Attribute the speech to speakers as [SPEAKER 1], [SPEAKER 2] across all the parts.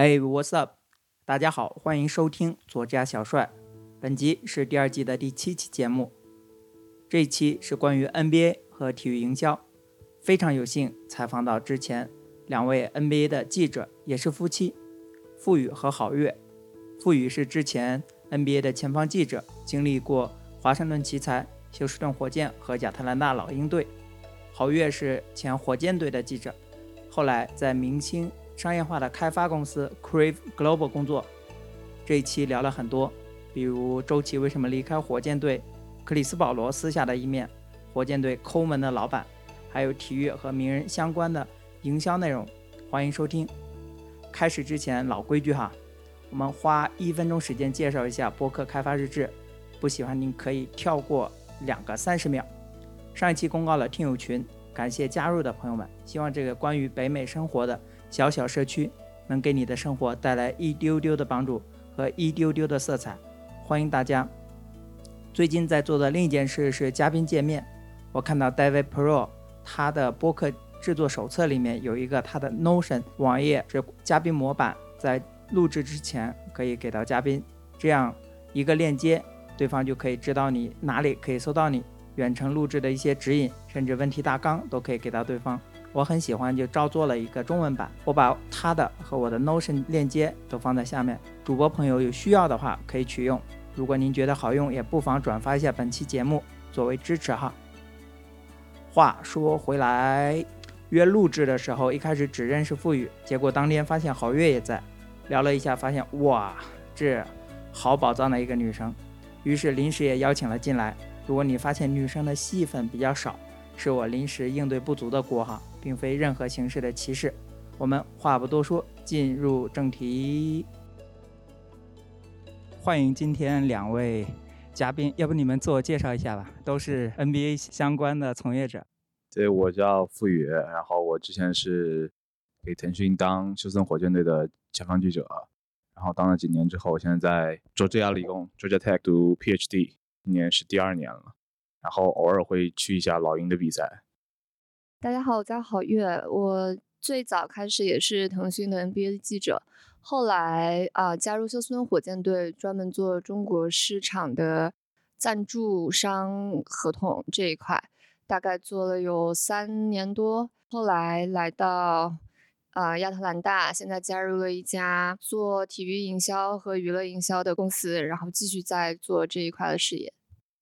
[SPEAKER 1] Hey, what's up？大家好，欢迎收听作家小帅。本集是第二季的第七期节目。这一期是关于 NBA 和体育营销。非常有幸采访到之前两位 NBA 的记者，也是夫妻，付宇和郝月。付宇是之前 NBA 的前方记者，经历过华盛顿奇才、休斯顿火箭和亚特兰大老鹰队。郝月是前火箭队的记者，后来在明星商业化的开发公司 Crave Global 工作。这一期聊了很多，比如周琦为什么离开火箭队，克里斯保罗私下的一面，火箭队抠门的老板，还有体育和名人相关的营销内容。欢迎收听。开始之前老规矩哈，我们花一分钟时间介绍一下播客开发日志，不喜欢您可以跳过两个三十秒。上一期公告了听友群，感谢加入的朋友们。希望这个关于北美生活的小小社区，能给你的生活带来一丢丢的帮助和一丢丢的色彩。欢迎大家。最近在做的另一件事是嘉宾见面。我看到 David Pro 他的播客制作手册里面有一个他的 Notion 网页是嘉宾模板，在录制之前可以给到嘉宾，这样一个链接，对方就可以知道你哪里可以搜到你。远程录制的一些指引，甚至问题大纲都可以给到对方。我很喜欢，就照做了一个中文版。我把他的和我的 Notion 链接都放在下面，主播朋友有需要的话可以取用。如果您觉得好用，也不妨转发一下本期节目作为支持哈。话说回来，约录制的时候一开始只认识付宇，结果当天发现郝月也在，聊了一下，发现哇，这好宝藏的一个女生，于是临时也邀请了进来。如果你发现女生的戏份比较少，是我临时应对不足的锅哈，并非任何形式的歧视。我们话不多说，进入正题。欢迎今天两位嘉宾，要不你们自我介绍一下吧？都是 NBA 相关的从业者。
[SPEAKER 2] 对，我叫付宇，然后我之前是给腾讯当休斯顿火箭队的前方记者，然后当了几年之后，我现在在佐治亚理工 （Georgia Tech） 读 PhD。今年是第二年了，然后偶尔会去一下老鹰的比赛。
[SPEAKER 3] 大家好，我叫郝月，我最早开始也是腾讯的 NBA 的记者，后来啊加入休斯顿火箭队，专门做中国市场的赞助商合同这一块，大概做了有三年多。后来来到啊亚特兰大，现在加入了一家做体育营销和娱乐营销的公司，然后继续在做这一块的事业。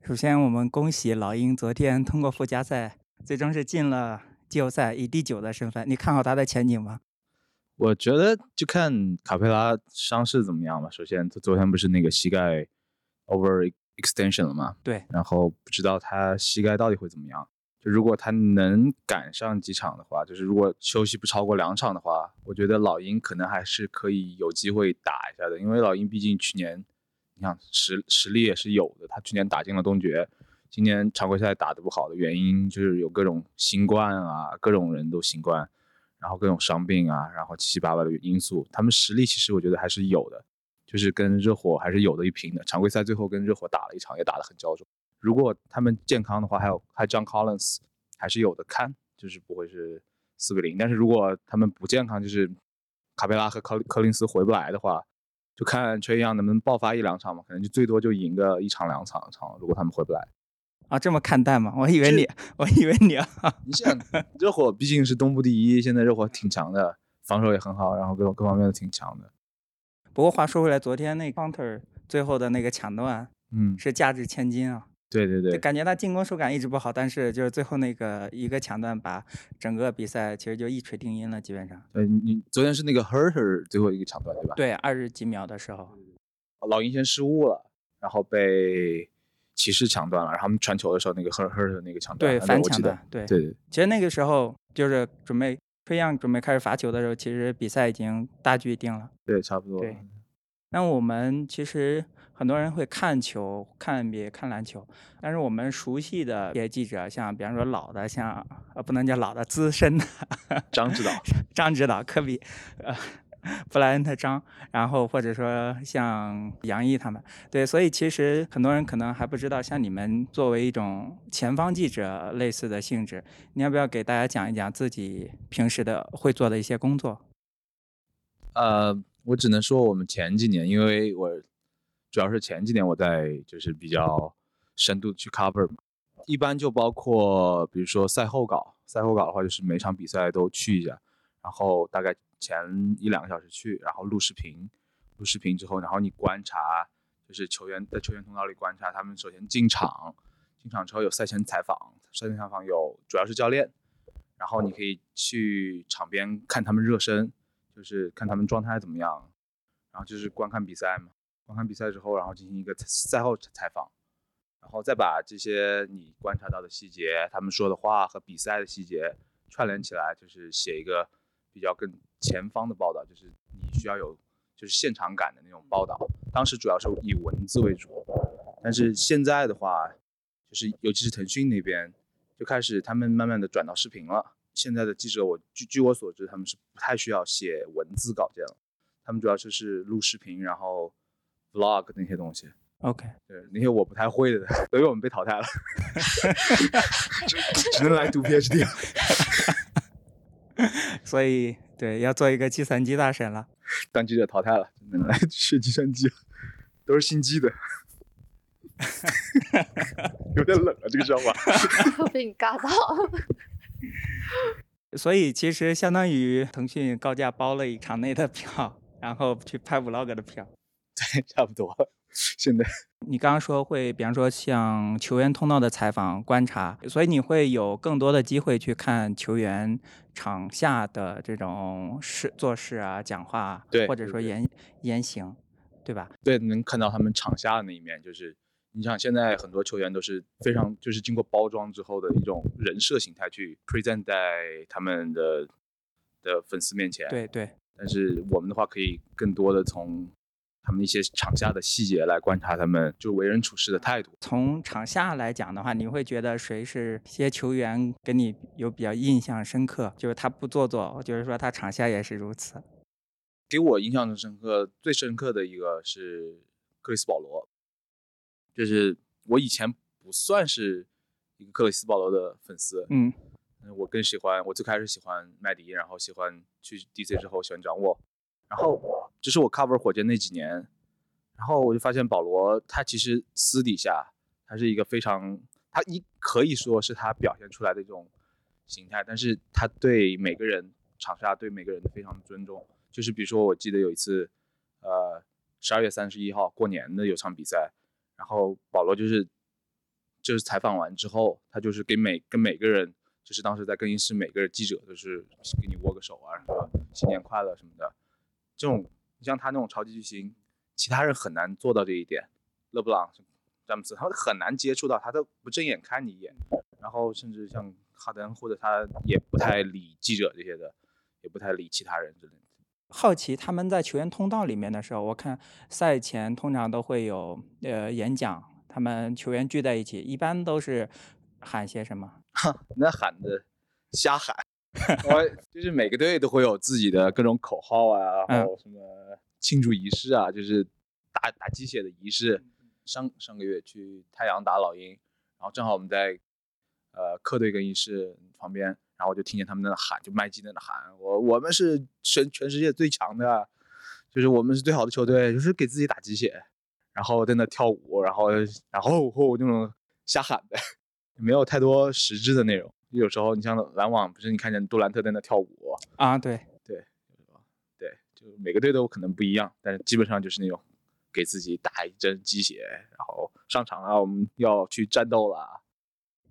[SPEAKER 1] 首先，我们恭喜老鹰昨天通过附加赛，最终是进了季后赛，以第九的身份。你看好他的前景吗？
[SPEAKER 2] 我觉得就看卡佩拉伤势怎么样吧。首先，他昨天不是那个膝盖 over extension 了吗？
[SPEAKER 1] 对。
[SPEAKER 2] 然后不知道他膝盖到底会怎么样。就如果他能赶上几场的话，就是如果休息不超过两场的话，我觉得老鹰可能还是可以有机会打一下的。因为老鹰毕竟去年。你看实实力也是有的，他去年打进了东决，今年常规赛打得不好的原因就是有各种新冠啊，各种人都新冠，然后各种伤病啊，然后七七八八的因素，他们实力其实我觉得还是有的，就是跟热火还是有的一拼的。常规赛最后跟热火打了一场，也打得很焦灼。如果他们健康的话，还有还有 John Collins 还是有的看，就是不会是四比零。但是如果他们不健康，就是卡佩拉和科科林斯回不来的话。就看崔杨能不能爆发一两场嘛，可能就最多就赢个一场两场场。如果他们回不来，
[SPEAKER 1] 啊，这么看淡吗？我以为你，我以为你啊。
[SPEAKER 2] 你想，热火毕竟是东部第一，现在热火挺强的，防守也很好，然后各各方面都挺强的。
[SPEAKER 1] 不过话说回来，昨天那 counter 最后的那个抢断，
[SPEAKER 2] 嗯，
[SPEAKER 1] 是价值千金啊。
[SPEAKER 2] 对对对，
[SPEAKER 1] 感觉他进攻手感一直不好，但是就是最后那个一个抢断，把整个比赛其实就一锤定音了，基本上。
[SPEAKER 2] 对你昨天是那个 Herter 最后一个抢断对吧？
[SPEAKER 1] 对，二十几秒的时候，
[SPEAKER 2] 老鹰先失误了，然后被骑士抢断了，然后他们传球的时候，那个 Herter 那个抢断，
[SPEAKER 1] 对反抢断，对
[SPEAKER 2] 对对。
[SPEAKER 1] 其实那个时候就是准备崔样准备开始罚球的时候，其实比赛已经大局已定了。
[SPEAKER 2] 对，差不多。
[SPEAKER 1] 对，那我们其实。很多人会看球、看 NBA、看篮球，但是我们熟悉的一些记者，像比方说老的，像呃不能叫老的，资深的
[SPEAKER 2] 张指导、
[SPEAKER 1] 张指导、科比、呃布莱恩特张，然后或者说像杨毅他们，对，所以其实很多人可能还不知道，像你们作为一种前方记者类似的性质，你要不要给大家讲一讲自己平时的会做的一些工作？
[SPEAKER 2] 呃。我只能说我们前几年，因为我主要是前几年我在就是比较深度去 cover 嘛，一般就包括比如说赛后稿，赛后稿的话就是每场比赛都去一下，然后大概前一两个小时去，然后录视频，录视频之后，然后你观察，就是球员在球员通道里观察他们首先进场，进场之后有赛前采访，赛前采访有主要是教练，然后你可以去场边看他们热身。就是看他们状态怎么样，然后就是观看比赛嘛。观看比赛之后，然后进行一个赛后采访，然后再把这些你观察到的细节、他们说的话和比赛的细节串联起来，就是写一个比较更前方的报道。就是你需要有就是现场感的那种报道。当时主要是以文字为主，但是现在的话，就是尤其是腾讯那边就开始他们慢慢的转到视频了。现在的记者，我据据我所知，他们是不太需要写文字稿件了，他们主要就是录视频，然后 vlog 那些东西。
[SPEAKER 1] OK，
[SPEAKER 2] 对那些我不太会的，所以我们被淘汰了，只只能来读 PhD 了。
[SPEAKER 1] 所以，对，要做一个计算机大神了。
[SPEAKER 2] 当记者淘汰了，只能来学计算机了，都是心机的。有点冷啊，这个笑话。
[SPEAKER 3] 被你尬到。
[SPEAKER 1] 所以其实相当于腾讯高价包了一场内的票，然后去拍 vlog 的票。
[SPEAKER 2] 对，差不多。现在
[SPEAKER 1] 你刚刚说会，比方说像球员通道的采访观察，所以你会有更多的机会去看球员场下的这种事做事啊、讲话，
[SPEAKER 2] 对，
[SPEAKER 1] 或者说言言行，对吧？
[SPEAKER 2] 对，能看到他们场下的那一面，就是。你想，现在很多球员都是非常就是经过包装之后的一种人设形态去 present 在他们的的粉丝面前。
[SPEAKER 1] 对对。
[SPEAKER 2] 但是我们的话，可以更多的从他们一些场下的细节来观察他们就为人处事的态度。
[SPEAKER 1] 从场下来讲的话，你会觉得谁是些球员跟你有比较印象深刻？就是他不做作，就是说他场下也是如此。
[SPEAKER 2] 给我印象深刻、最深刻的一个是克里斯保罗。就是我以前不算是一个克里斯保罗的粉丝，
[SPEAKER 1] 嗯，
[SPEAKER 2] 我更喜欢我最开始喜欢麦迪，然后喜欢去 DC 之后喜欢掌握，然后这是我 cover 火箭那几年，然后我就发现保罗他其实私底下他是一个非常他你可以说是他表现出来的一种形态，但是他对每个人场下对每个人都非常尊重，就是比如说我记得有一次，呃，十二月三十一号过年的有场比赛。然后保罗就是，就是采访完之后，他就是给每跟每个人，就是当时在更衣室每个记者都是给你握个手啊，说新年快乐什么的。这种像他那种超级巨星，其他人很难做到这一点。勒布朗、詹姆斯，他们很难接触到，他都不正眼看你一眼。然后甚至像哈登或者他也不太理记者这些的，也不太理其他人之类的。
[SPEAKER 1] 好奇他们在球员通道里面的时候，我看赛前通常都会有呃演讲，他们球员聚在一起，一般都是喊些什么？
[SPEAKER 2] 那喊的瞎喊，我就是每个队都会有自己的各种口号啊，然后什么庆祝仪式啊，就是打打鸡血的仪式。上上个月去太阳打老鹰，然后正好我们在呃客队更衣室旁边。然后我就听见他们在那喊，就麦基在那喊，我我们是全全世界最强的，就是我们是最好的球队，就是给自己打鸡血，然后在那跳舞，然后然后后那种瞎喊的，没有太多实质的内容。有时候你像篮网，不是你看见杜兰特在那跳舞
[SPEAKER 1] 啊？对
[SPEAKER 2] 对对，就每个队都可能不一样，但是基本上就是那种给自己打一针鸡血，然后上场了，我们要去战斗了。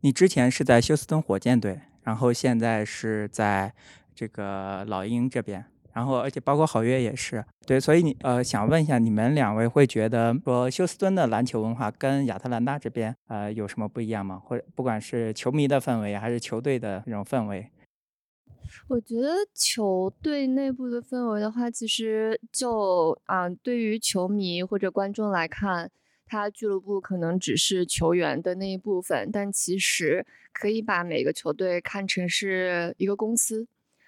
[SPEAKER 1] 你之前是在休斯顿火箭队。然后现在是在这个老鹰这边，然后而且包括郝月也是对，所以你呃想问一下，你们两位会觉得说休斯敦的篮球文化跟亚特兰大这边呃有什么不一样吗？或者不管是球迷的氛围还是球队的那种氛围？
[SPEAKER 3] 我觉得球队内部的氛围的话，其实就啊对于球迷或者观众来看。他俱乐部可能只是球员的那一部分，但其实可以把每个球队看成是一个公司，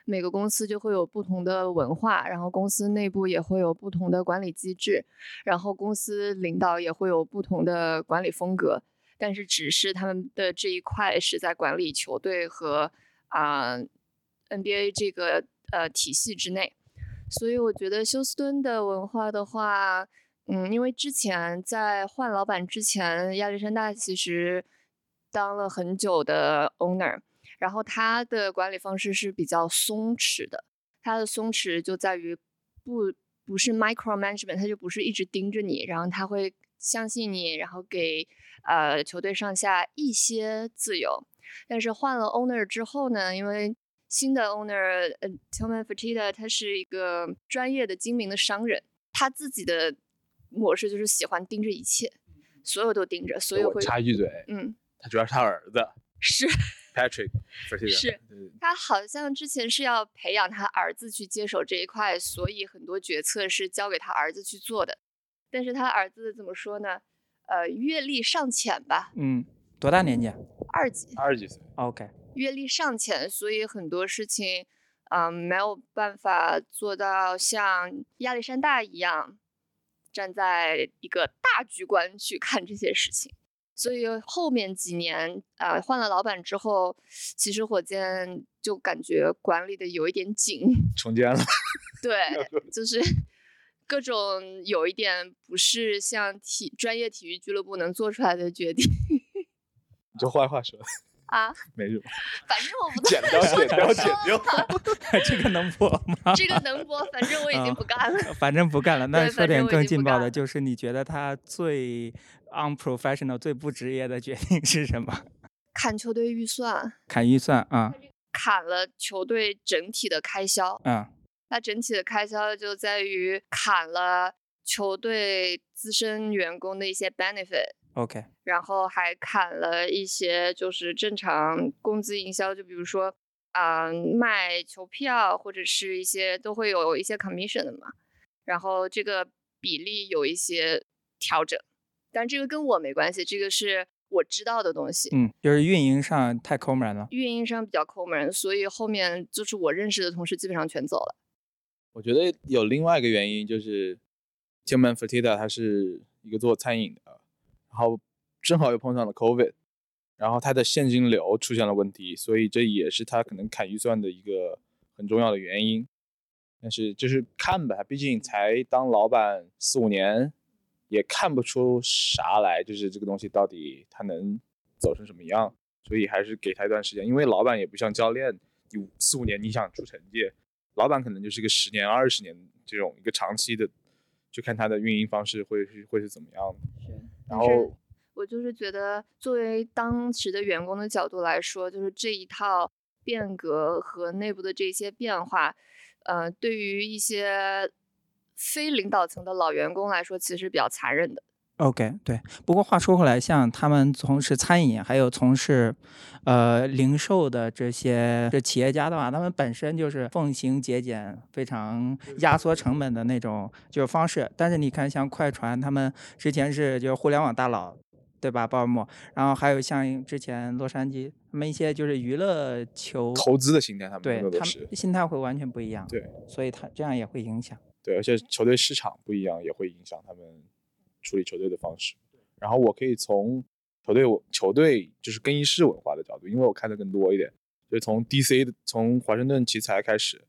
[SPEAKER 3] 每个公司就会有不同的文化，然后公司内部也会有不同的管理机制，然后公司领导也会有不同的管理风格，但是只是他们的这一块是在管理球队和啊 NBA 这个呃体系之内。所以我觉得休斯敦的文化的话，嗯，因为之前在换老板之前，亚历山大其实当了很久的 owner，然后他的管理方式是比较松弛的。他的松弛就在于不不是 micro management，他就不是一直盯着你，然后他会相信你，然后给呃球队上下一些自由。但是换了 owner 之后呢，因为新的 owner 呃 Tillman Fertitta 他是一个专业的精明的商人，他自己的模式就是喜欢盯着一切，所有都盯着，所以
[SPEAKER 2] 我
[SPEAKER 3] 会
[SPEAKER 2] 插一句嘴，
[SPEAKER 3] 嗯
[SPEAKER 2] 他主要是他儿子
[SPEAKER 3] 是
[SPEAKER 2] Patrick
[SPEAKER 3] 是他好像之前是要培养他儿子去接手这一块，所以很多决策是交给他儿子去做的。但是他儿子怎么说呢？呃，阅历尚浅吧，
[SPEAKER 1] 嗯，多大年纪
[SPEAKER 3] 二级，
[SPEAKER 2] 二十几岁
[SPEAKER 1] ，？OK，
[SPEAKER 3] 阅历尚浅，所以很多事情，嗯、没有办法做到像亚历山大一样，站在一个大局观去看这些事情。所以后面几年，呃，换了老板之后，其实火箭就感觉管理的有一点紧，
[SPEAKER 2] 重建了。
[SPEAKER 3] 对，就是 各种有一点不是像体专业体育俱乐部能做出来的决定。
[SPEAKER 2] 你就坏话说，
[SPEAKER 3] 啊。
[SPEAKER 2] 没什么，
[SPEAKER 3] 反正我不都
[SPEAKER 2] 剪掉，剪掉，
[SPEAKER 3] 了
[SPEAKER 2] 剪掉。
[SPEAKER 1] 这个能播吗？
[SPEAKER 3] 这个能播，反正我已经不干了。
[SPEAKER 1] 反正不干了。那说点更劲爆的，就是你觉得他最 unprofessional、最不职业的决定是什么？
[SPEAKER 3] 砍球队预算，
[SPEAKER 1] 砍预算啊，
[SPEAKER 3] 砍了球队整体的开销。
[SPEAKER 1] 嗯
[SPEAKER 3] 那整体的开销就在于砍了球队资深员工的一些 benefit，
[SPEAKER 1] ，OK，
[SPEAKER 3] 然后还砍了一些就是正常工资营销，就比如说啊、卖球票或者是一些都会有一些 commission 的嘛，然后这个比例有一些调整，但这个跟我没关系，这个是我知道的东西。
[SPEAKER 1] 嗯，就是运营上太抠门了。
[SPEAKER 3] 运营上比较抠门，所以后面就是我认识的同事基本上全走了。
[SPEAKER 2] 我觉得有另外一个原因，就是 Tillman Fertitta 他是一个做餐饮的，然后正好又碰上了 COVID，然后他的现金流出现了问题，所以这也是他可能砍预算的一个很重要的原因。但是就是看吧，毕竟才当老板四五年，也看不出啥来，就是这个东西到底他能走成什么样，所以还是给他一段时间。因为老板也不像教练，你四五年你想出成绩，老板可能就是个十年、二十年这种一个长期的，就看他的运营方式会是会是怎么样的。
[SPEAKER 3] 但是
[SPEAKER 2] 后
[SPEAKER 3] 我就是觉得，作为当时的员工的角度来说，就是这一套变革和内部的这些变化，呃，对于一些非领导层的老员工来说，其实比较残忍的。
[SPEAKER 1] OK，对。不过话说回来，像他们从事餐饮，还有从事呃零售的这些这企业家的话，他们本身就是奉行节俭、非常压缩成本的那种就是方式。但是你看，像快船，他们之前是就是互联网大佬，对吧？鲍尔默，然后还有像之前洛杉矶，他们一些就是娱乐球，
[SPEAKER 2] 投资的心态，他们
[SPEAKER 1] 对他们心态会完全不一样。
[SPEAKER 2] 对，
[SPEAKER 1] 所以他这样也会影响。
[SPEAKER 2] 对，而且球队市场不一样，也会影响他们处理球队的方式。然后我可以从球队球队就是更衣室文化的角度，因为我看的更多一点，就是从 DC 的从华盛顿奇才开始，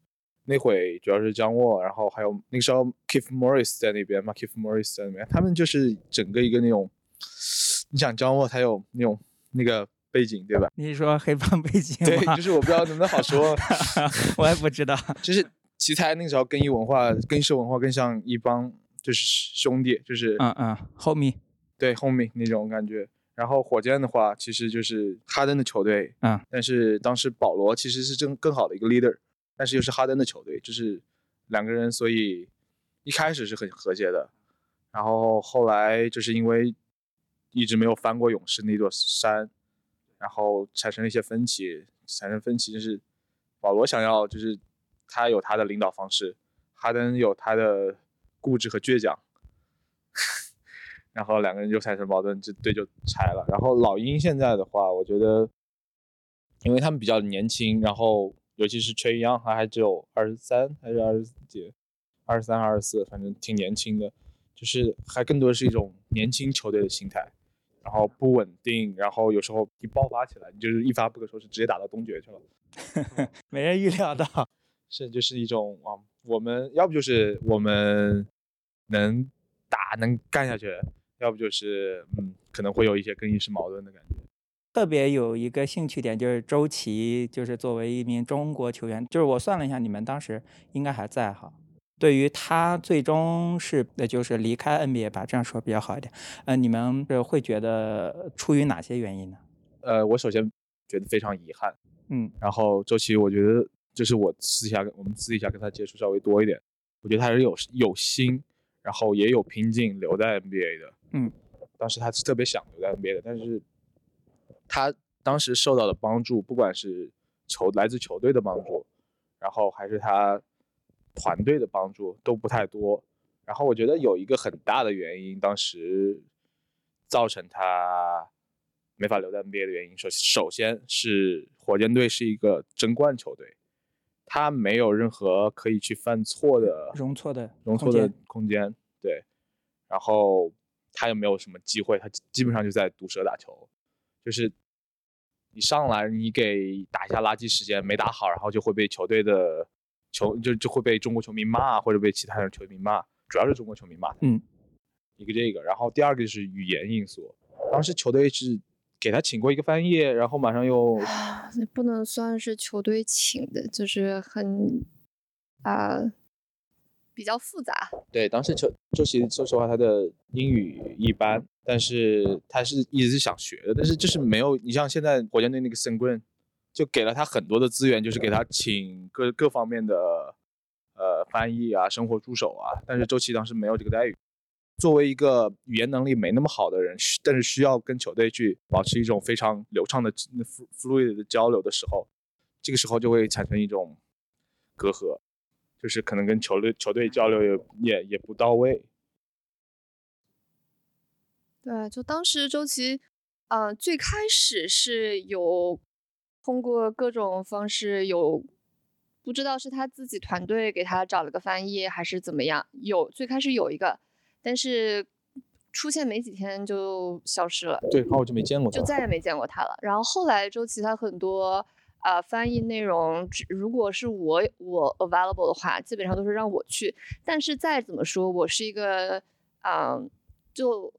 [SPEAKER 2] 那会主要是江沃，然后还有那个时候 Keith Morris 在那边嘛，Keith Morris 在那边，他们就是整个一个那种，你想江沃他有那种那个背景对吧？
[SPEAKER 1] 你是说黑帮背景
[SPEAKER 2] 对，就是我不知道能不能好说，
[SPEAKER 1] 我也不知道。
[SPEAKER 2] 就是奇才那个时候更衣文化、更衣室文化更像一帮就是兄弟，就是
[SPEAKER 1] 嗯嗯，homie，
[SPEAKER 2] 对 homie 那种感觉。然后火箭的话，其实就是哈登的球队，
[SPEAKER 1] 嗯，
[SPEAKER 2] 但是当时保罗其实是更更好的一个 leader，但是又是哈登的球队，就是两个人，所以一开始是很和谐的，然后后来就是因为一直没有翻过勇士那座山，然后产生了一些分歧，产生分歧就是保罗想要就是他有他的领导方式，哈登有他的固执和倔强，然后两个人就产生矛盾，这队就拆了。然后老鹰现在的话，我觉得，因为他们比较年轻，然后尤其是吹杨，他还只有二十三还是二十几，二十三二十四，反正挺年轻的，就是还更多是一种年轻球队的心态，然后不稳定，然后有时候一爆发起来，你就是一发不可收拾，直接打到东决去了。
[SPEAKER 1] 没人预料到。
[SPEAKER 2] 是就是一种啊我们要不就是我们能打能干下去，要不就是嗯可能会有一些更衣室矛盾的感觉。
[SPEAKER 1] 特别有一个兴趣点就是周琦，就是作为一名中国球员，就是我算了一下，你们当时应该还在哈。对于他最终是呃就是离开 NBA 吧，这样说比较好一点。呃，你们是会觉得出于哪些原因呢？
[SPEAKER 2] 呃，我首先觉得非常遗憾，
[SPEAKER 1] 嗯，
[SPEAKER 2] 然后周琦，我觉得就是我私下跟我们私底下跟他接触稍微多一点，我觉得他是有有心，然后也有拼劲留在 NBA 的，
[SPEAKER 1] 嗯，
[SPEAKER 2] 当时他是特别想留在 NBA 的，但是他当时受到的帮助，不管是球来自球队的帮助，然后还是他团队的帮助都不太多，然后我觉得有一个很大的原因，当时造成他没法留在 NBA 的原因，首首先是火箭队是一个争冠球队，他没有任何可以去犯错的
[SPEAKER 1] 容错的
[SPEAKER 2] 容错的空间，对，然后他又没有什么机会，他基本上就在毒蛇打球，就是你上来你给打一下垃圾时间没打好，然后就会被球队的球就就会被中国球迷骂，或者被其他的球迷骂，主要是中国球迷骂，
[SPEAKER 1] 嗯，
[SPEAKER 2] 一个这个，然后第二个就是语言因素，当时球队是给他请过一个翻译，然后马上又
[SPEAKER 3] 那不能算是球队请的，就是很啊、比较复杂。
[SPEAKER 2] 对，当时球周琦说实话他的英语一般，但是他是一直是想学的，但是就是没有你像现在火箭队那个 s e n g r e n 就给了他很多的资源，就是给他请各各方面的呃翻译啊、生活助手啊，但是周琦当时没有这个待遇。作为一个语言能力没那么好的人，但是需要跟球队去保持一种非常流畅的 flu- fluid 的交流的时候，这个时候就会产生一种隔阂，就是可能跟球队球队交流也也也不到位。
[SPEAKER 3] 对，就当时周琦，呃，最开始是有通过各种方式有，不知道是他自己团队给他找了个翻译还是怎么样，有最开始有一个，但是出现没几天就消失了。
[SPEAKER 2] 对，然后我就没见过他
[SPEAKER 3] 就。再也没见过他了。然后后来周琦他很多呃翻译内容，只如果是我我 available 的话，基本上都是让我去。但是再怎么说，我是一个嗯、就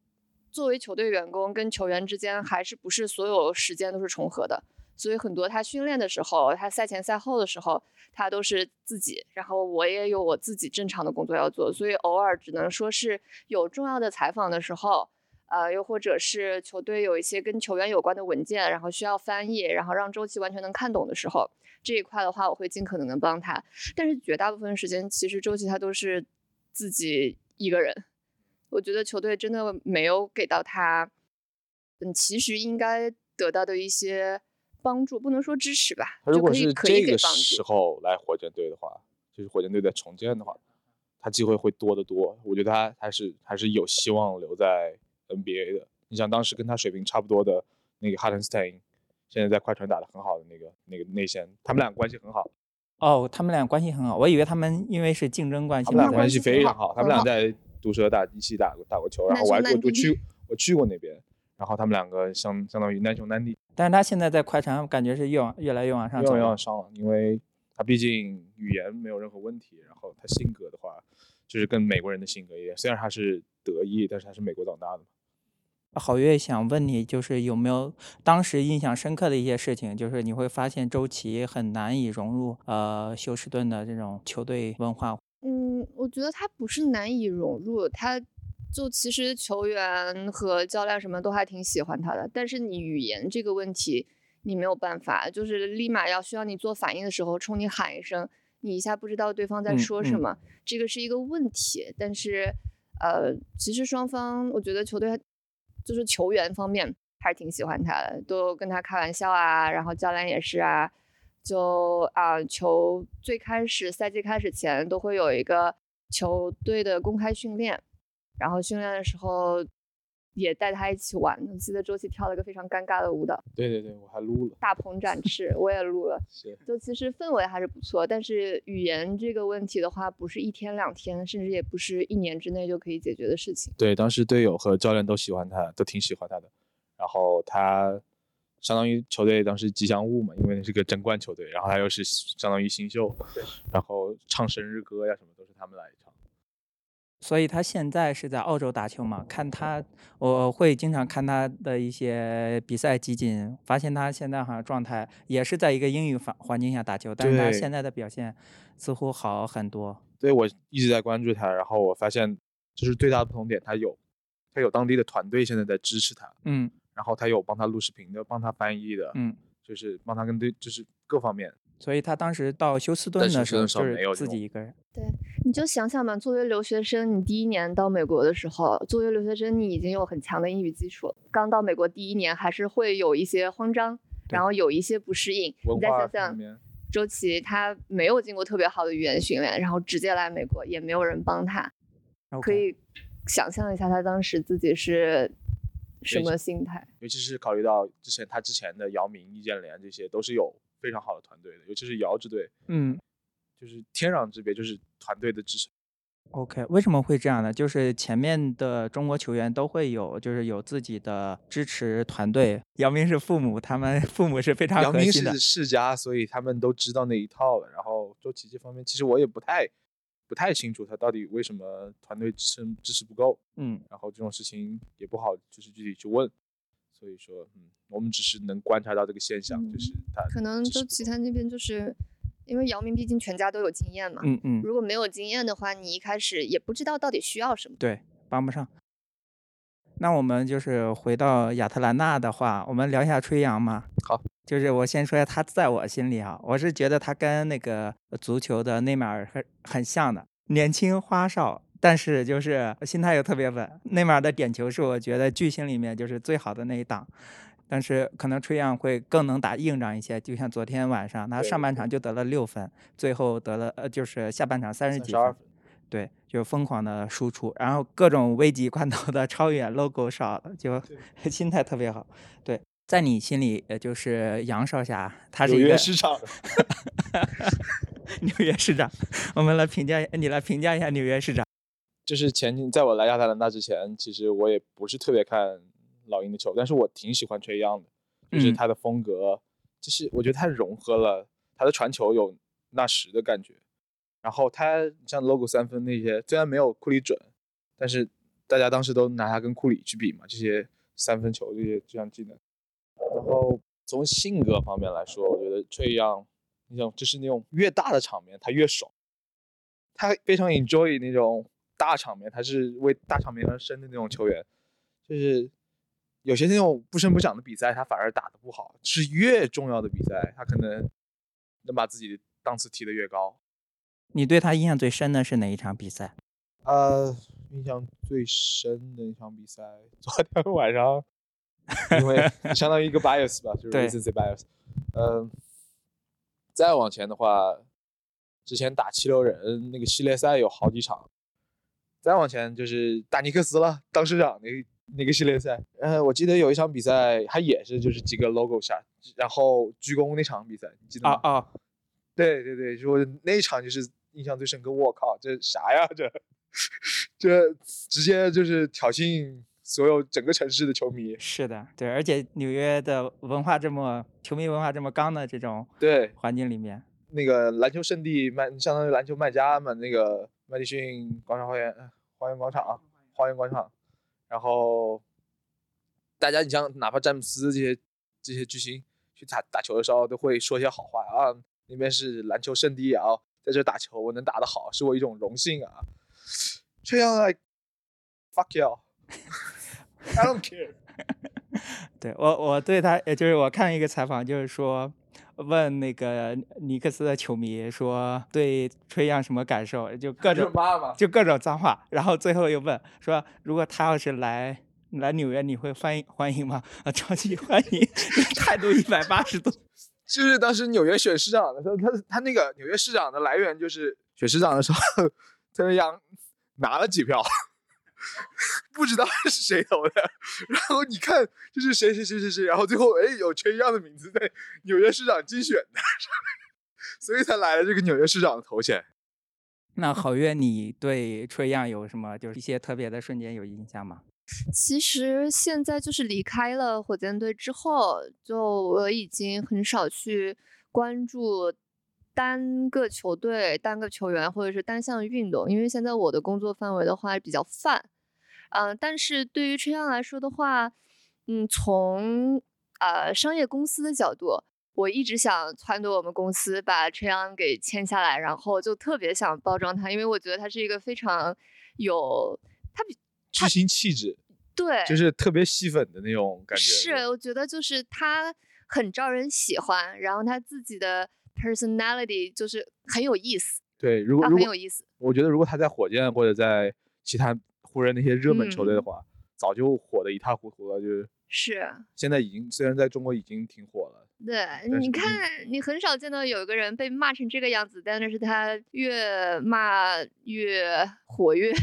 [SPEAKER 3] 作为球队员工跟球员之间，还是不是所有时间都是重合的。所以很多他训练的时候，他赛前赛后的时候，他都是自己，然后我也有我自己正常的工作要做，所以偶尔只能说是有重要的采访的时候，呃，又或者是球队有一些跟球员有关的文件，然后需要翻译，然后让周琦完全能看懂的时候，这一块的话，我会尽可能的帮他。但是绝大部分时间，其实周琦他都是自己一个人。我觉得球队真的没有给到他，嗯，其实应该得到的一些帮助，不能说支持吧，
[SPEAKER 2] 他如果是这个时。候来火箭队的话，就是火箭队在重建的话，他机会会多得多。我觉得他还是还是有希望留在 NBA 的。你像当时跟他水平差不多的那个哈登斯坦因，现在在快船打得很好的那个那个内线，他们俩关系很好，
[SPEAKER 1] 哦，他们俩关系很好，我以为他们因为是竞争关系，
[SPEAKER 2] 他们俩关系非常好，他们俩在毒蛇打一起打过打过球，然后我还我去我去过那边，然后他们两个相相当于难兄难弟。
[SPEAKER 1] 但是他现在在快船感觉是越往越来越往上
[SPEAKER 2] 越
[SPEAKER 1] 走越。
[SPEAKER 2] 往上了，因为他毕竟语言没有任何问题，然后他性格的话，就是跟美国人的性格一样。虽然他是德裔，但是他是美国长大的嘛。
[SPEAKER 1] 郝月想问你，就是有没有当时印象深刻的一些事情？就是你会发现周琦很难以融入呃休斯顿的这种球队文化。
[SPEAKER 3] 嗯，我觉得他不是难以融入，他就其实球员和教练什么都还挺喜欢他的，但是你语言这个问题你没有办法，就是立马要需要你做反应的时候冲你喊一声，你一下不知道对方在说什么，这个是一个问题。但是呃，其实双方我觉得球队就是球员方面还是挺喜欢他的，都跟他开玩笑啊，然后教练也是啊。就啊、球最开始赛季开始前都会有一个球队的公开训练，然后训练的时候也带他一起玩。我记得周琦跳了一个非常尴尬的舞蹈，
[SPEAKER 2] 对对对，我还录了。
[SPEAKER 3] 大鹏展 翅，我也录了。
[SPEAKER 2] 是，
[SPEAKER 3] 就其实氛围还是不错，但是语言这个问题的话，不是一天两天，甚至也不是一年之内就可以解决的事情。
[SPEAKER 2] 对，当时队友和教练都喜欢他，都挺喜欢他的。然后他相当于球队当时吉祥物嘛，因为那是个争冠球队，然后他又是相当于新秀，然后唱生日歌呀什么都是他们来唱。
[SPEAKER 1] 所以他现在是在澳洲打球嘛？看他，我会经常看他的一些比赛集锦，发现他现在好像状态也是在一个英语环环境下打球，但是他现在的表现似乎好很多。
[SPEAKER 2] 对我一直在关注他，然后我发现就是最大的不同点，他有他有当地的团队现在在支持他，
[SPEAKER 1] 嗯
[SPEAKER 2] 然后他有帮他录视频的，帮他翻译的，
[SPEAKER 1] 嗯，
[SPEAKER 2] 就是帮他跟对，就是各方面。
[SPEAKER 1] 所以他当时到休斯顿
[SPEAKER 2] 但
[SPEAKER 1] 的时候自己一个人。
[SPEAKER 3] 对你就想想嘛，作为留学生，你第一年到美国的时候，作为留学生，你已经有很强的英语基础。刚到美国第一年，还是会有一些慌张，然后有一些不适应。
[SPEAKER 2] 文
[SPEAKER 3] 你再
[SPEAKER 2] 化
[SPEAKER 3] 想想，周琦他没有经过特别好的语言训练，然后直接来美国，也没有人帮他，可以想象一下他当时自己是什么心态。
[SPEAKER 2] 尤其是考虑到之前他之前的姚明、易建联这些都是有非常好的团队的，尤其是姚支队，
[SPEAKER 1] 嗯
[SPEAKER 2] 就是天壤之别，就是团队的支撑。
[SPEAKER 1] ，OK，为什么会这样呢？就是前面的中国球员都会有，就是有自己的支持团队。姚明是父母，他们 父母是非常
[SPEAKER 2] 姚明
[SPEAKER 1] 核心的
[SPEAKER 2] 是。世家，所以他们都知道那一套了。然后周琦这方面，其实我也不太不太清楚他到底为什么团队支撑支持不够。
[SPEAKER 1] 嗯，
[SPEAKER 2] 然后这种事情也不好就是具体去问。所以说，嗯，我们只是能观察到这个现象，就是他
[SPEAKER 3] 可能
[SPEAKER 2] 支持不够
[SPEAKER 3] 周琦他那边就是因为姚明毕竟全家都有经验嘛，
[SPEAKER 1] 嗯嗯，
[SPEAKER 3] 如果没有经验的话，你一开始也不知道到底需要什么。
[SPEAKER 1] 对，帮不上。那我们就是回到亚特兰大的话，我们聊一下吹杨嘛。
[SPEAKER 2] 好，
[SPEAKER 1] 就是我先说一下他在我心里啊，我是觉得他跟那个足球的内马尔很很像的，年轻花哨，但是就是心态又特别稳。内马尔的点球是我觉得巨星里面就是最好的那一档，但是可能吹样会更能打硬仗一些。就像昨天晚上，他上半场就得了六分，最后得了呃就是下半场三十几分。对，就疯狂的输出，然后各种危急关头的超远 logo 少的，就 心态特别好。对，在你心里，呃，就是杨少侠，他是
[SPEAKER 2] 纽
[SPEAKER 1] 一个
[SPEAKER 2] 约市场，
[SPEAKER 1] 纽约市长。我们来评价，你来评价一下纽约市长。
[SPEAKER 2] 就是前几在我来亚特兰大之前，其实我也不是特别看老鹰的球，但是我挺喜欢崔杨的，就是
[SPEAKER 1] 嗯
[SPEAKER 2] 他的风格，就是我觉得他融合了他的传球有纳什的感觉，然后他像 logo 三分那些，虽然没有库里准，但是大家当时都拿他跟库里去比嘛，这些三分球这些这项技能。然后从性格方面来说，我觉得崔杨，那种就是那种越大的场面他越爽，他非常 enjoy 那种大场面，他是为大场面而生的那种球员，就是有些那种不声不响的比赛，他反而打得不好，是越重要的比赛，他可能能把自己的档次提得越高。
[SPEAKER 1] 你对他印象最深的是哪一场比赛？
[SPEAKER 2] 呃，印象最深的一场比赛，昨天晚上，因为 相当于一个 bias 吧，就是
[SPEAKER 1] 对
[SPEAKER 2] recency bias。嗯、再往前的话，之前打七六人那个系列赛有好几场，再往前就是打尼克斯了，当市长那个那个系列赛。呃，我记得有一场比赛，他也是就是几个 logo 下，然后鞠躬那场比赛，你记得吗？
[SPEAKER 1] 啊啊，
[SPEAKER 2] 对对对，就那一场就是印象最深刻。我靠，这啥呀？这 这直接就是挑衅所有整个城市的球迷。
[SPEAKER 1] 是的，对，而且纽约的文化这么球迷文化这么刚的这种
[SPEAKER 2] 对，
[SPEAKER 1] 环境里面，
[SPEAKER 2] 那个篮球圣地卖，相当于篮球卖家嘛，那个麦迪逊广场花园，花园广场，花园广场。然后大家，你像哪怕詹姆斯这些这些巨星去打打球的时候，都会说一些好话啊，那边是篮球圣地啊，在这打球我能打得好，是我一种荣幸啊。这样来，fuck you，I don't care。
[SPEAKER 1] 对我我对他，也就是我看一个采访，就是说问那个尼克斯的球迷说对吹杨什么感受，就各种就各种脏话，然后最后又问说，如果他要是来来纽约，你会欢迎欢迎吗？啊，超级欢迎，态度一百八十度。
[SPEAKER 2] 就是当时纽约选市长的时候，他他那个纽约市长的来源就是选市长的时候，特杨拿了几票，不知道是谁投的。然后你看，这是谁谁谁谁谁，然后最后哎有崔样的名字在纽约市长竞选的，所以才来了这个纽约市长的头衔。
[SPEAKER 1] 那郝月，你对吹样有什么就是一些特别的瞬间有印象吗？
[SPEAKER 3] 其实现在就是离开了火箭队之后，就我已经很少去关注单个球队、单个球员或者是单项运动，因为现在我的工作范围的话比较泛。嗯、但是对于春阳来说的话，嗯，从呃商业公司的角度，我一直想撺掇我们公司把春阳给签下来，然后就特别想包装他，因为我觉得他是一个非常有他比
[SPEAKER 2] 巨星气质，
[SPEAKER 3] 对，
[SPEAKER 2] 就是特别吸粉的那种感觉。
[SPEAKER 3] 是，我觉得就是他很招人喜欢，然后他自己的 personality 就是很有意思，
[SPEAKER 2] 对，如果
[SPEAKER 3] 他很有意思。
[SPEAKER 2] 我觉得如果他在火箭或者在其他湖人那些热门球队的
[SPEAKER 3] 嗯
[SPEAKER 2] 话，早就火的一塌糊涂了。就是
[SPEAKER 3] 是，
[SPEAKER 2] 现在已经虽然在中国已经挺火了，
[SPEAKER 3] 对，你看，你很少见到有一个人被骂成这个样子，但是他越骂越活跃，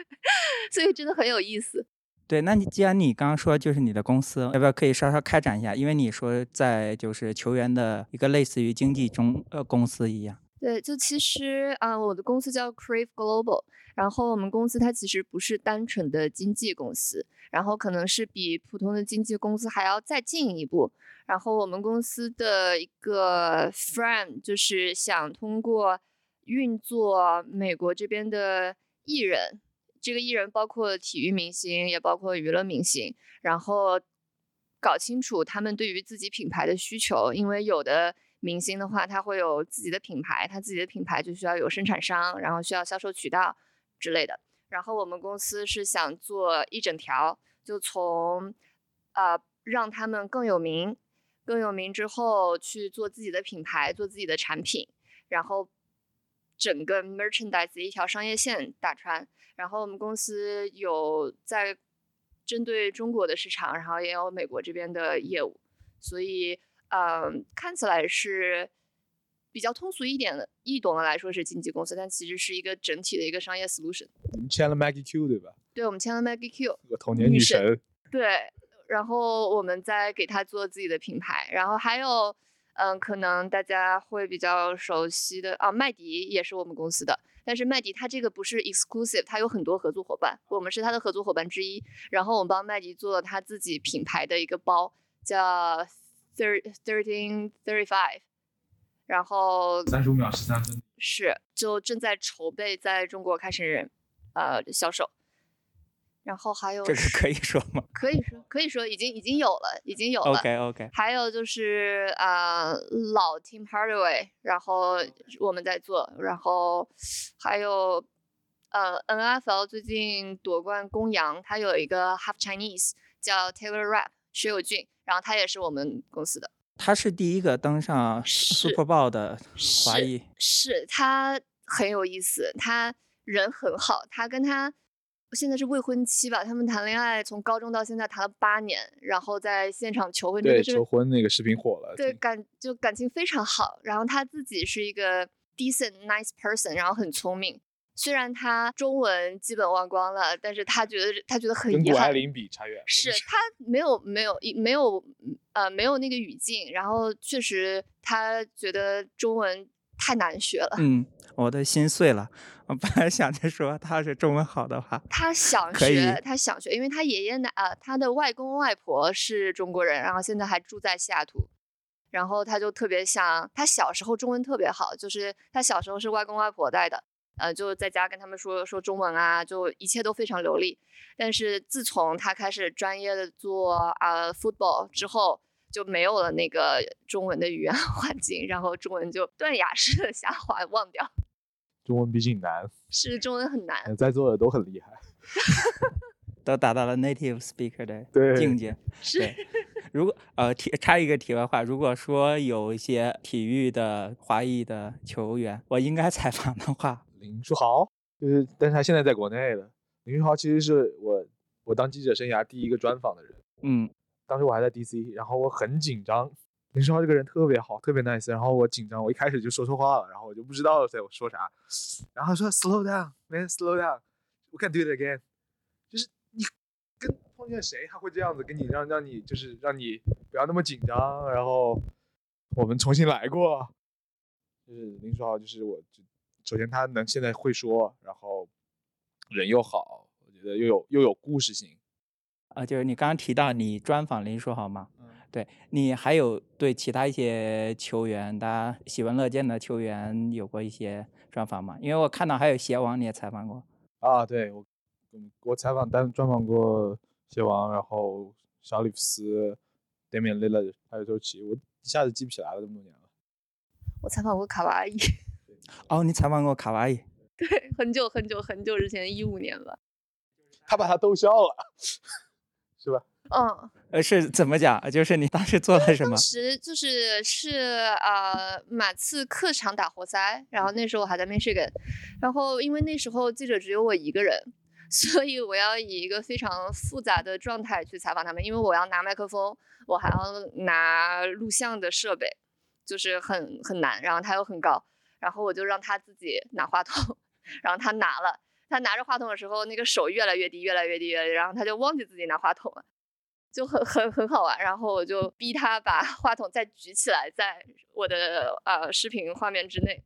[SPEAKER 3] 所以真的很有意思。
[SPEAKER 1] 对，那你既然你刚刚说就是你的公司，要不要可以稍稍开展一下？因为你说在就是球员的一个类似于经纪中呃公司一样。
[SPEAKER 3] 对，就其实啊、我的公司叫 Crave Global，然后我们公司它其实不是单纯的经纪公司，然后可能是比普通的经纪公司还要再进一步。然后我们公司的一个 frame 就是想通过运作美国这边的艺人，这个艺人包括体育明星，也包括娱乐明星，然后搞清楚他们对于自己品牌的需求，因为有的明星的话，他会有自己的品牌，他自己的品牌就需要有生产商，然后需要销售渠道之类的。然后我们公司是想做一整条，就从呃让他们更有名，更有名之后去做自己的品牌，做自己的产品，然后整个 merchandise 一条商业线打穿。然后我们公司有在针对中国的市场，然后也有美国这边的业务，所以嗯，看起来是比较通俗一点的、易懂的来说是经纪公司，但其实是一个整体的一个商业 solution。
[SPEAKER 2] 你们签了 Maggie Q 对吧？
[SPEAKER 3] 对，我们签了 Maggie Q，
[SPEAKER 2] 我童年女
[SPEAKER 3] 女神
[SPEAKER 2] 神。
[SPEAKER 3] 对，然后我们再给他做自己的品牌，然后还有，嗯，可能大家会比较熟悉的啊，麦迪也是我们公司的，但是麦迪他这个不是 exclusive，他有很多合作伙伴，我们是他的合作伙伴之一。然后我们帮麦迪做了他自己品牌的一个包，叫 thir thirteen thirty five，然后
[SPEAKER 2] 三十五秒十三分。
[SPEAKER 3] 是就正在筹备在中国开始呃销售。然后还有
[SPEAKER 1] 这个
[SPEAKER 3] 是
[SPEAKER 1] 可以说吗
[SPEAKER 3] 可以说，可以说已经已经有了，已经有了。
[SPEAKER 1] ？OK OK，
[SPEAKER 3] 还有就是呃老 Team Hardaway，然后我们在做，然后还有呃 NFL 最近夺冠公羊，他有一个 Half Chinese 叫 Taylor Rapp 石友俊，然后他也是我们公司的，
[SPEAKER 1] 他是第一个登上 Super Bowl 的华
[SPEAKER 3] 是
[SPEAKER 1] 裔。
[SPEAKER 3] 是他很有意思，他人很好，他跟他现在是未婚妻吧，他们谈恋爱从高中到现在谈了八年，然后在现场求婚，这
[SPEAKER 2] 对，
[SPEAKER 3] 个
[SPEAKER 2] 求婚那个视频火了。
[SPEAKER 3] 对感就感情非常好，然后他自己是一个 decent nice person，然后很聪明。虽然他中文基本忘光了，但是他觉得他觉得很遗憾，
[SPEAKER 2] 跟谷爱凌比差远了。
[SPEAKER 3] 是
[SPEAKER 2] 就是
[SPEAKER 3] 他没有没有一没有呃没有那个语境，然后确实他觉得中文太难学了。
[SPEAKER 1] 嗯，我的心碎了。我本来想着说他是中文好的话，
[SPEAKER 3] 他想学，他想学，因为他爷爷奶呃他的外公外婆是中国人，然后现在还住在西雅图，然后他就特别想，他小时候中文特别好，就是他小时候是外公外婆带的，呃，就在家跟他们说说中文啊，就一切都非常流利。但是自从他开始专业的做呃 football 之后，就没有了那个中文的语言 环境，然后中文就断崖式的下滑，忘掉。
[SPEAKER 2] 中文毕竟难，
[SPEAKER 3] 是中文很难，
[SPEAKER 2] 呃在座的都很厉害。
[SPEAKER 1] 都达到了 native speaker 的境界。
[SPEAKER 3] 是，
[SPEAKER 1] 如果呃题插一个题外话，如果说有一些体育的华裔的球员，我应该采访的话，
[SPEAKER 2] 林书豪就是，但是他现在在国内了。林书豪其实是我我当记者生涯第一个专访的人，
[SPEAKER 1] 嗯，
[SPEAKER 2] 当时我还在 DC，然后我很紧张。林书豪这个人特别好，特别 nice，然后我紧张，我一开始就说错话了，然后我就不知道在我说啥，然后他说 slow down man，slow down，we can do it again，就是你跟碰见谁他会这样子跟你让让你就是让你不要那么紧张，然后我们重新来过。就是林书豪，就是我就首先他能现在会说，然后人又好，我觉得又有又有故事性，
[SPEAKER 1] 呃，就是你刚刚提到你专访林书豪嘛，
[SPEAKER 2] 嗯
[SPEAKER 1] 对你还有对其他一些球员，大家喜闻乐见的球员有过一些专访吗？因为我看到还有鞋王你也采访过。
[SPEAKER 2] 啊，对我，嗯我采访单专访过鞋王，然后小里弗斯、l l a r 还有周琦，我一下子记不起来了，这么多年了。
[SPEAKER 3] 我采访过卡哇伊，
[SPEAKER 1] 哦，你采访过卡哇伊，
[SPEAKER 3] 对，很久很久很久之前，一五年吧。
[SPEAKER 2] 他把他逗笑了，是吧？
[SPEAKER 3] 嗯，
[SPEAKER 1] 呃，是怎么讲？就是你当时做了什么
[SPEAKER 3] 当？时就是是呃马刺客场打活塞，然后那时候我还在 Michigan，然后因为那时候记者只有我一个人，所以我要以一个非常复杂的状态去采访他们，因为我要拿麦克风，我还要拿录像的设备，就是很很难，然后他又很高，然后我就让他自己拿话筒，然后他拿了。他拿着话筒的时候，那个手越来越低，越来越低，越来越低然后他就忘记自己拿话筒了。就很很很好玩，然后我就逼他把 话筒再举起来，在我的呃视频画面之内。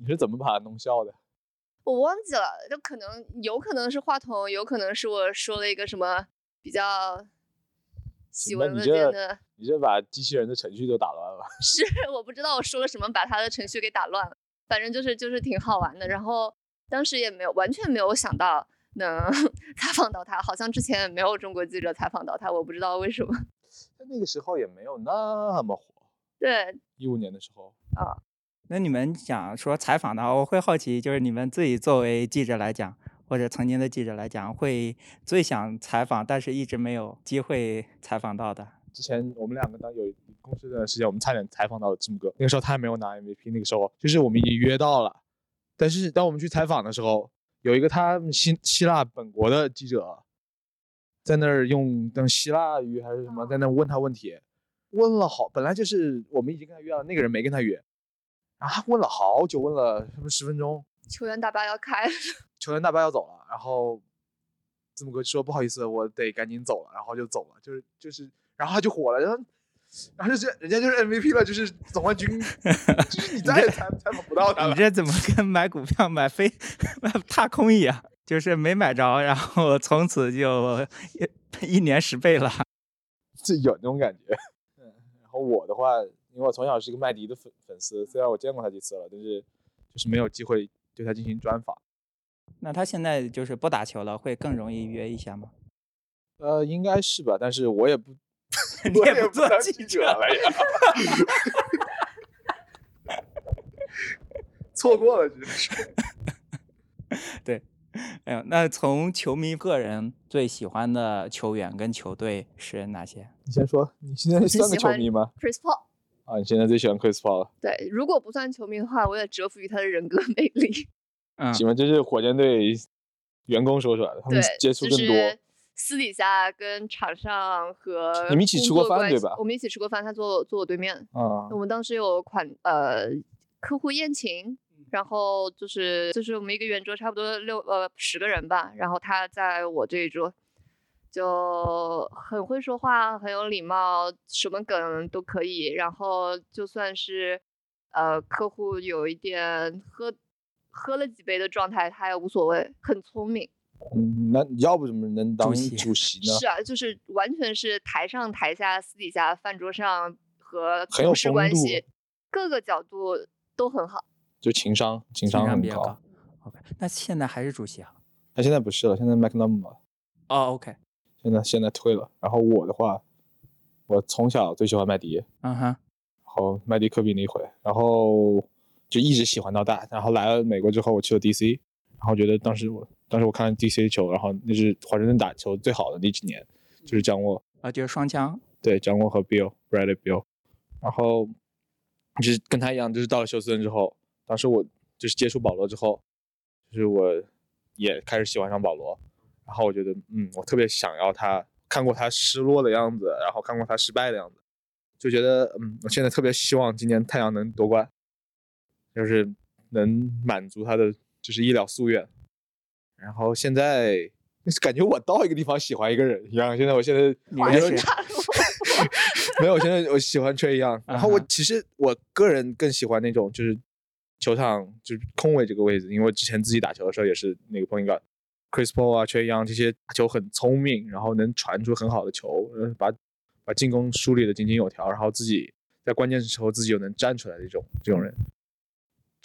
[SPEAKER 2] 你是怎么把他弄笑的？
[SPEAKER 3] 我忘记了，就可能有可能是话筒，有可能是我说了一个什么比较喜闻乐见的，
[SPEAKER 2] 你这把机器人的程序都打乱了。
[SPEAKER 3] 是我不知道我说了什么，把他的程序给打乱了。反正就是就是挺好玩的，然后当时也没有完全没有想到能 采访到他，好像之前也没有中国记者采访到他，我不知道为什么。
[SPEAKER 2] 但那个时候也没有那么火，
[SPEAKER 3] 对，
[SPEAKER 2] 一五年的时候啊，
[SPEAKER 1] 那你们想说采访的话，我会好奇，就是你们自己作为记者来讲，或者曾经的记者来讲，会最想采访，但是一直没有机会采访到的。
[SPEAKER 2] 之前我们两个当有公司的时间，我们差点采访到字母哥，那个时候他还没有拿 MVP，那个时候就是我们已经约到了，但是当我们去采访的时候，有一个他们希希腊本国的记者，在那儿用等希腊语还是什么，在那儿问他问题，问了好，本来就是我们已经跟他约了，那个人没跟他约，然后他问了好久，问了什么十分钟，
[SPEAKER 3] 球员大巴要开了，
[SPEAKER 2] 球员大巴要走了，然后字母哥说不好意思，我得赶紧走了，然后就走了，就是就是，然后他就火了，然后然后就是人家就是 MVP 了，就是总冠军，就是你再也采采访不到他了。
[SPEAKER 1] 你这怎么跟买股票买飞买踏空一样？就是没买着，然后从此就一一年十倍了。
[SPEAKER 2] 就有那种感觉。嗯，然后我的话，因为我从小是一个麦迪的粉粉丝，虽然我见过他几次了，但是就是没有机会对他进行专访。
[SPEAKER 1] 那他现在就是不打球了，会更容易约一下吗？
[SPEAKER 2] 呃，应该是吧，但是我也不，
[SPEAKER 1] 你
[SPEAKER 2] 我也
[SPEAKER 1] 也不做
[SPEAKER 2] 当记
[SPEAKER 1] 记者
[SPEAKER 2] 了呀。错过了，只能说。
[SPEAKER 1] 哎呦，那从球迷个人最喜欢的球员跟球队是哪些？
[SPEAKER 2] 你先说，你现在算个球迷吗
[SPEAKER 3] ？Chris Paul。
[SPEAKER 2] 啊，你现在最喜欢 Chris Paul 了，
[SPEAKER 3] 对，如果不算球迷的话，我也折服于他的人格魅力。
[SPEAKER 1] 嗯，
[SPEAKER 2] 喜欢这是火箭队员工说出来的，他们，接触更多。
[SPEAKER 3] 是私底下跟场上和
[SPEAKER 2] 你们一起吃过饭对吧
[SPEAKER 3] 我们一起吃过饭，他坐坐我对面。
[SPEAKER 2] 啊
[SPEAKER 3] 我们当时有款呃客户宴请，
[SPEAKER 2] 嗯
[SPEAKER 3] 然后就是就是我们一个圆桌差不多六呃十个人吧，然后他在我这一桌，就很会说话，很有礼貌，什么梗都可以。然后就算是呃客户有一点喝喝了几杯的状态，他也无所谓，很聪明。
[SPEAKER 2] 嗯，那要不怎么能当
[SPEAKER 1] 主席
[SPEAKER 2] 呢？
[SPEAKER 3] 是啊，就是完全是台上台下、私底下、饭桌上和同事关系，各个角度都很好。
[SPEAKER 2] 就情商，情
[SPEAKER 1] 情商
[SPEAKER 2] 商很高
[SPEAKER 1] 高。。OK，那现在还是主席啊？
[SPEAKER 2] 他现在不是了，现在 McNum 了，
[SPEAKER 1] 哦，OK，
[SPEAKER 2] 现在现在退了。然后我的话，我从小最喜欢麦迪，
[SPEAKER 1] 嗯哼，
[SPEAKER 2] 然后麦迪科比那一回，然后就一直喜欢到大。然后来了美国之后，我去了 DC，然后觉得当时我当时我看 DC 球，然后那是华盛顿打球最好的那几年，就是张沃，
[SPEAKER 1] 啊，就是双枪，
[SPEAKER 2] 对，张沃和 Bill Bradley Bill，然后就是跟他一样，就是到了休斯顿之后，当时我就是接触保罗之后，就是我也开始喜欢上保罗，然后我觉得，嗯，我特别想要他，看过他失落的样子，然后看过他失败的样子，就觉得，嗯，我现在特别希望今年太阳能夺冠，就是能满足他的就是医疗夙愿，然后现在就是感觉我到一个地方喜欢一个人一样，现在我现在
[SPEAKER 1] 你也是
[SPEAKER 2] 没有，我现在我喜欢吹一样。然后我其实我个人更喜欢那种就是球场就是空位这个位置，因为我之前自己打球的时候也是那个 point guard，Chris Paul 啊、缺氧这些打球很聪明，然后能传出很好的球，呃，把把进攻梳理的井井有条，然后自己在关键时候自己又能站出来的这种这种人。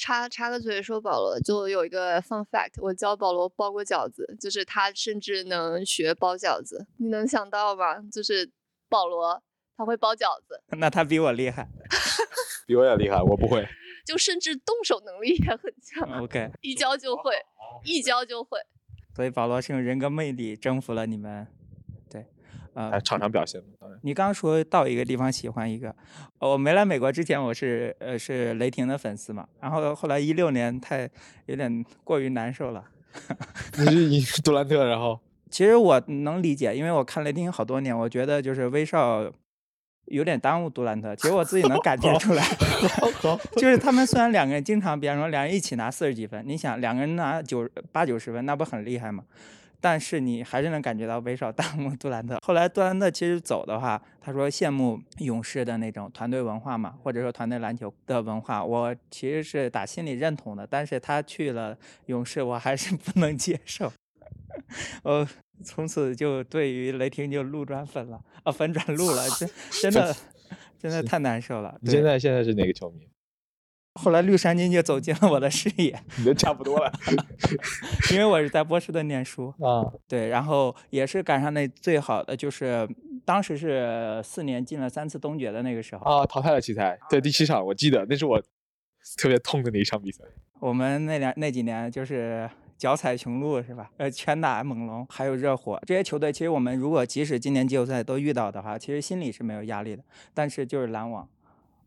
[SPEAKER 3] 插插个嘴说保罗，就有一个 fun fact，我教保罗包过饺子，就是他甚至能学包饺子，你能想到吗？就是保罗他会包饺子，
[SPEAKER 1] 那他比我厉害。
[SPEAKER 2] 比我也厉害，我不会。
[SPEAKER 3] 就甚至动手能力也很强。
[SPEAKER 1] OK，
[SPEAKER 3] 一教就会，一教就会。
[SPEAKER 1] 所以保罗是用人格魅力征服了你们。对，呃，
[SPEAKER 2] 场上表现，当然。
[SPEAKER 1] 你刚刚说到一个地方喜欢一个，呃我没来美国之前我是呃是雷霆的粉丝嘛，然后后来一六年太有点过于难受了。
[SPEAKER 2] 你是你是杜兰特，然后
[SPEAKER 1] 其实我能理解，因为我看雷霆好多年，我觉得就是威少有点耽误杜兰特，其实我自己能感觉出来。就是他们虽然两个人经常，比方说两人一起拿四十几分，你想两个人拿九八九十分，那不很厉害吗？但是你还是能感觉到威少耽误杜兰特。后来杜兰特其实走的话，他说羡慕勇士的那种团队文化嘛，或者说团队篮球的文化，我其实是打心里认同的。但是他去了勇士，我还是不能接受。呃，从此就对于雷霆就路转粉了，啊，粉转路了，真真的 真的太难受了。
[SPEAKER 2] 你现在现在是哪个球迷？
[SPEAKER 1] 后来绿衫军就走进了我的视野，
[SPEAKER 2] 你都差不多了
[SPEAKER 1] 因为我是在波士顿念书，
[SPEAKER 2] 啊。
[SPEAKER 1] 对，然后也是赶上那最好的，就是当时是四年进了三次东决的那个时候，
[SPEAKER 2] 啊，淘汰了奇才，在第七场，我记得那是我特别痛的那一场比赛。
[SPEAKER 1] 我们那两那几年就是脚踩雄鹿是吧？呃，拳打猛龙，还有热火这些球队，其实我们如果即使今年季后赛都遇到的话，其实心里是没有压力的，但是就是篮网。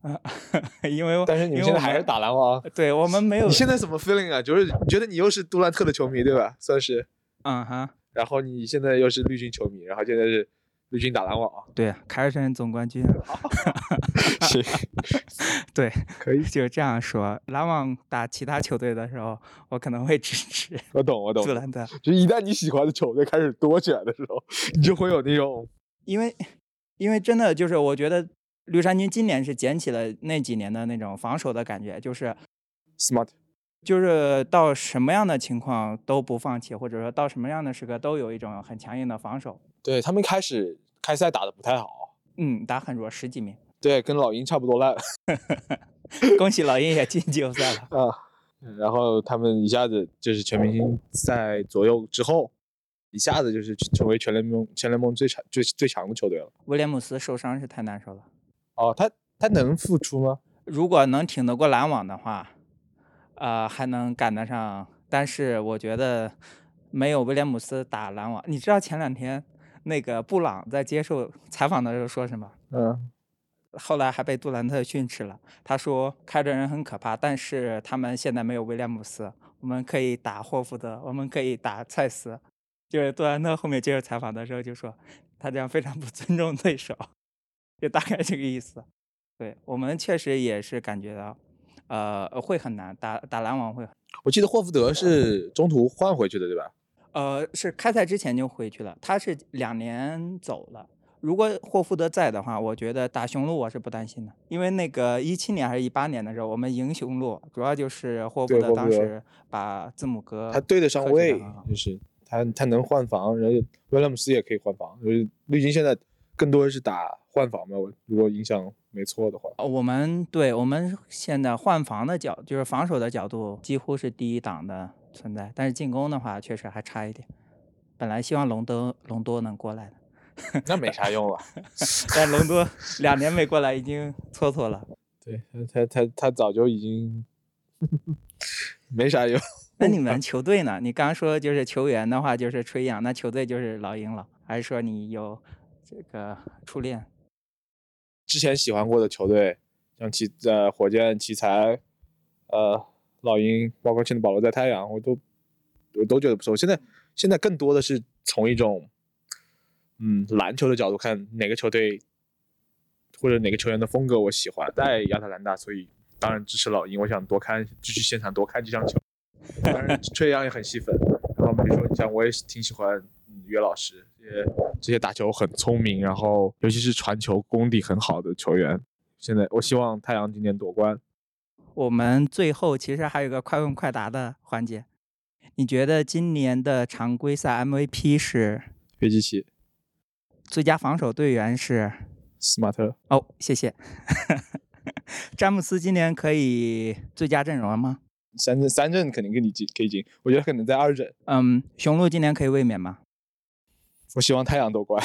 [SPEAKER 1] 嗯，因为
[SPEAKER 2] 但是你现在还是打篮网，
[SPEAKER 1] 对我们没有
[SPEAKER 2] 你，现在什么 feeling 啊？就是你觉得你又是杜兰特的球迷对吧？算是，
[SPEAKER 1] 嗯哈，
[SPEAKER 2] 然后你现在又是绿军球迷，然后现在是绿军打篮网，
[SPEAKER 1] 对，凯尔特人总冠军，
[SPEAKER 2] 是
[SPEAKER 1] 对，
[SPEAKER 2] 可以，
[SPEAKER 1] 就这样说。篮网打其他球队的时候，我可能会支持
[SPEAKER 2] 我懂我懂
[SPEAKER 1] 杜。兰特，
[SPEAKER 2] 就一旦你喜欢的球队开始多起来的时候，你就会有那种
[SPEAKER 1] 因为因为真的就是我觉得绿衫军今年是捡起了那几年的那种防守的感觉，就是
[SPEAKER 2] smart。
[SPEAKER 1] 就是到什么样的情况都不放弃，或者说到什么样的时刻都有一种很强硬的防守。
[SPEAKER 2] 对他们开始开赛打的不太好，
[SPEAKER 1] 嗯，打很弱，十几名。
[SPEAKER 2] 对，跟老鹰差不多烂
[SPEAKER 1] 恭喜老鹰也进季后赛了。
[SPEAKER 2] 啊。然后他们一下子就是全明星赛左右之后，一下子就是成为全联盟全联盟最强最最强的球队了。
[SPEAKER 1] 威廉姆斯受伤是太难受了。
[SPEAKER 2] 哦，他他能复出吗？
[SPEAKER 1] 如果能挺得过篮网的话，呃，还能赶得上。但是我觉得没有威廉姆斯打篮网。你知道前两天那个布朗在接受采访的时候说什么？
[SPEAKER 2] 嗯，
[SPEAKER 1] 后来还被杜兰特训斥了。他说开着人很可怕，但是他们现在没有威廉姆斯，我们可以打霍福德，我们可以打蔡斯。就是杜兰特后面接受采访的时候就说，他这样非常不尊重对手，就大概这个意思。对我们确实也是感觉到，呃，会很难打打篮网会很，
[SPEAKER 2] 我记得霍福德是中途换回去的，对吧？
[SPEAKER 1] 呃，是开赛之前就回去了，他是两年走了。如果霍福德在的话，我觉得打雄鹿我是不担心的，因为那个一七年还是一八年的时候，我们赢雄鹿，主要就是霍福德当时把字母哥
[SPEAKER 2] 他对得上位就是他他能换防，然后威廉姆斯也可以换防。就是绿军现在更多的是打换防吧，我如果印象没错的话。
[SPEAKER 1] 呃我们对我们现在换防的角，就是防守的角度几乎是第一档的存在，但是进攻的话确实还差一点。本来希望隆多隆多能过来的，
[SPEAKER 2] 那没啥用了。
[SPEAKER 1] 但隆多 两年没过来，已经蹉跎了。
[SPEAKER 2] 对他他他他早就已经 没啥用。
[SPEAKER 1] 那你们球队呢？你刚说就是球员的话就是吹杨，那球队就是老鹰了，还是说你有这个初恋？
[SPEAKER 2] 之前喜欢过的球队，像奇呃火箭、奇才，呃老鹰，包括现在保罗在太阳，我都我都觉得不错。现在现在更多的是从一种嗯篮球的角度看哪个球队或者哪个球员的风格我喜欢，在亚特兰大，所以当然支持老鹰。我想多看，就去现场多看几场球。当然，崔杨也很吸粉。然后比如说，你像我也挺喜欢约老师这些这些打球很聪明，然后尤其是传球功底很好的球员。现在我希望太阳今年夺冠。
[SPEAKER 1] 我们最后其实还有个快问快答的环节，你觉得今年的常规赛 MVP 是？
[SPEAKER 2] 约基奇。
[SPEAKER 1] 最佳防守队员是？
[SPEAKER 2] 斯马特。
[SPEAKER 1] 哦，谢谢。詹姆斯今年可以最佳阵容了吗？
[SPEAKER 2] 三阵三阵肯定跟你进，可以进。我觉得可能在二阵。
[SPEAKER 1] 嗯，雄鹿今年可以卫冕吗？
[SPEAKER 2] 我希望太阳夺冠。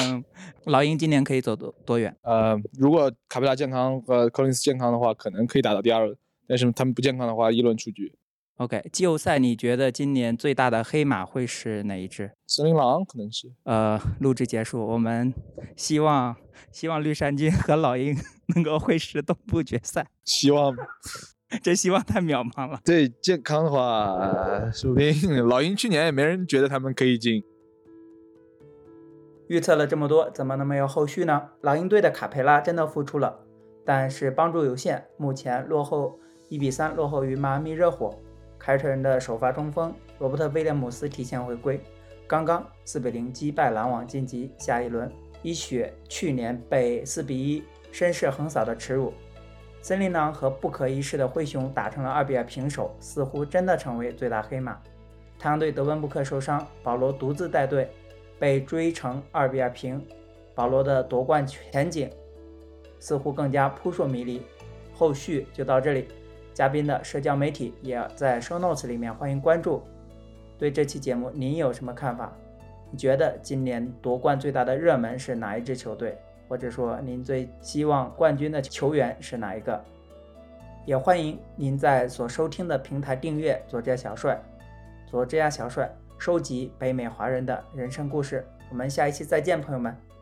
[SPEAKER 1] 嗯，老鹰今年可以走多多远？
[SPEAKER 2] 呃，如果卡佩拉健康和科林斯健康的话，可能可以打到第二轮。但是他们不健康的话，一轮出局。
[SPEAKER 1] OK，季后赛你觉得今年最大的黑马会是哪一支？
[SPEAKER 2] 森林狼可能是。
[SPEAKER 1] 呃，录制结束，我们希望希望绿衫军和老鹰 能够会师东部决赛。
[SPEAKER 2] 希望。
[SPEAKER 1] 这希望太渺茫了。
[SPEAKER 2] 对健康的话，说不定老鹰去年也没人觉得他们可以进。
[SPEAKER 1] 预测了这么多，怎么能没有后续呢？老鹰队的卡佩拉真的复出了，但是帮助有限，目前落后一比三，落后于迈阿密热火。凯尔特人的首发中锋罗伯特威廉姆斯提前回归，刚刚四比零击败篮网晋级下一轮，以雪去年被四比一绅士横扫的耻辱。森林狼和不可一世的灰熊打成了二比二平手，似乎真的成为最大黑马。太阳队德文布克受伤，保罗独自带队，被追成二比二平。保罗的夺冠前景似乎更加扑朔迷离。后续就到这里，嘉宾的社交媒体也在 show notes 里面，欢迎关注。对这期节目您有什么看法？你觉得今年夺冠最大的热门是哪一支球队？或者说您最希望冠军的球员是哪一个？也欢迎您在所收听的平台订阅佐治小帅，佐治亚小帅收集北美华人的人生故事。我们下一期再见，朋友们。